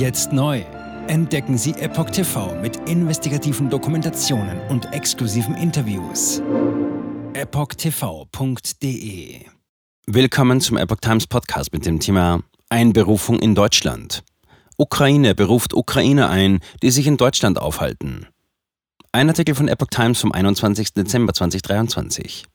Jetzt neu. Entdecken Sie Epoch TV mit investigativen Dokumentationen und exklusiven Interviews. EpochTV.de Willkommen zum Epoch Times Podcast mit dem Thema Einberufung in Deutschland. Ukraine beruft Ukrainer ein, die sich in Deutschland aufhalten. Ein Artikel von Epoch Times vom 21. Dezember 2023.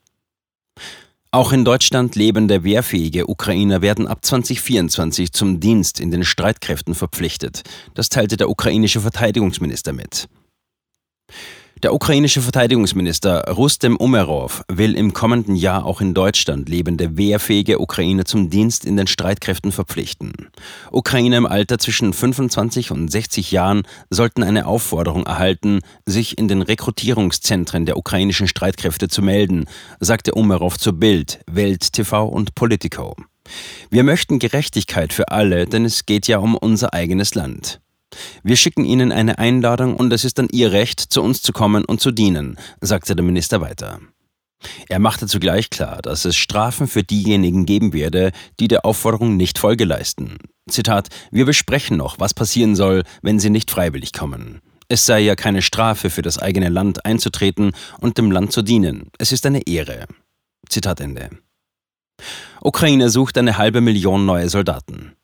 Auch in Deutschland lebende wehrfähige Ukrainer werden ab 2024 zum Dienst in den Streitkräften verpflichtet. Das teilte der ukrainische Verteidigungsminister mit. Der ukrainische Verteidigungsminister Rustem Umerov will im kommenden Jahr auch in Deutschland lebende wehrfähige Ukrainer zum Dienst in den Streitkräften verpflichten. Ukrainer im Alter zwischen 25 und 60 Jahren sollten eine Aufforderung erhalten, sich in den Rekrutierungszentren der ukrainischen Streitkräfte zu melden, sagte Umerov zu Bild, Welt TV und Politico. Wir möchten Gerechtigkeit für alle, denn es geht ja um unser eigenes Land. Wir schicken Ihnen eine Einladung und es ist dann Ihr Recht, zu uns zu kommen und zu dienen, sagte der Minister weiter. Er machte zugleich klar, dass es Strafen für diejenigen geben werde, die der Aufforderung nicht Folge leisten. Zitat: Wir besprechen noch, was passieren soll, wenn sie nicht freiwillig kommen. Es sei ja keine Strafe für das eigene Land einzutreten und dem Land zu dienen. Es ist eine Ehre. Zitat Ende. Ukraine sucht eine halbe Million neue Soldaten.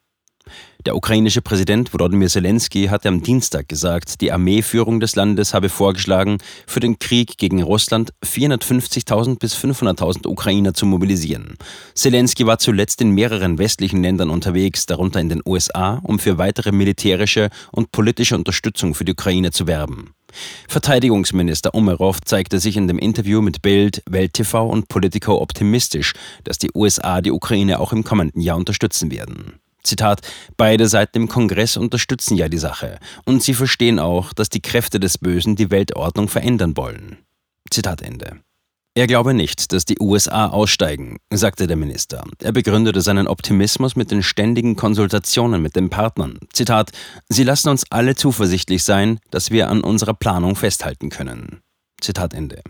Der ukrainische Präsident Wladimir Zelensky hatte am Dienstag gesagt, die Armeeführung des Landes habe vorgeschlagen, für den Krieg gegen Russland 450.000 bis 500.000 Ukrainer zu mobilisieren. Zelensky war zuletzt in mehreren westlichen Ländern unterwegs, darunter in den USA, um für weitere militärische und politische Unterstützung für die Ukraine zu werben. Verteidigungsminister Umerov zeigte sich in dem Interview mit Bild, Welt TV und Politico optimistisch, dass die USA die Ukraine auch im kommenden Jahr unterstützen werden. Zitat, beide Seiten im Kongress unterstützen ja die Sache und sie verstehen auch, dass die Kräfte des Bösen die Weltordnung verändern wollen. Zitat Ende. Er glaube nicht, dass die USA aussteigen, sagte der Minister. Er begründete seinen Optimismus mit den ständigen Konsultationen mit den Partnern. Zitat, Sie lassen uns alle zuversichtlich sein, dass wir an unserer Planung festhalten können. Zitat Ende.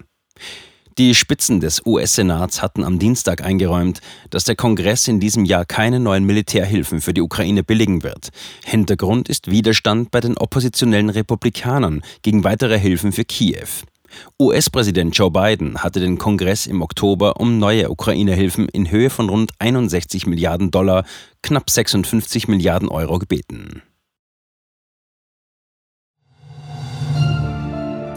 Die Spitzen des US-Senats hatten am Dienstag eingeräumt, dass der Kongress in diesem Jahr keine neuen Militärhilfen für die Ukraine billigen wird. Hintergrund ist Widerstand bei den oppositionellen Republikanern gegen weitere Hilfen für Kiew. US-Präsident Joe Biden hatte den Kongress im Oktober um neue Ukraine-Hilfen in Höhe von rund 61 Milliarden Dollar, knapp 56 Milliarden Euro gebeten.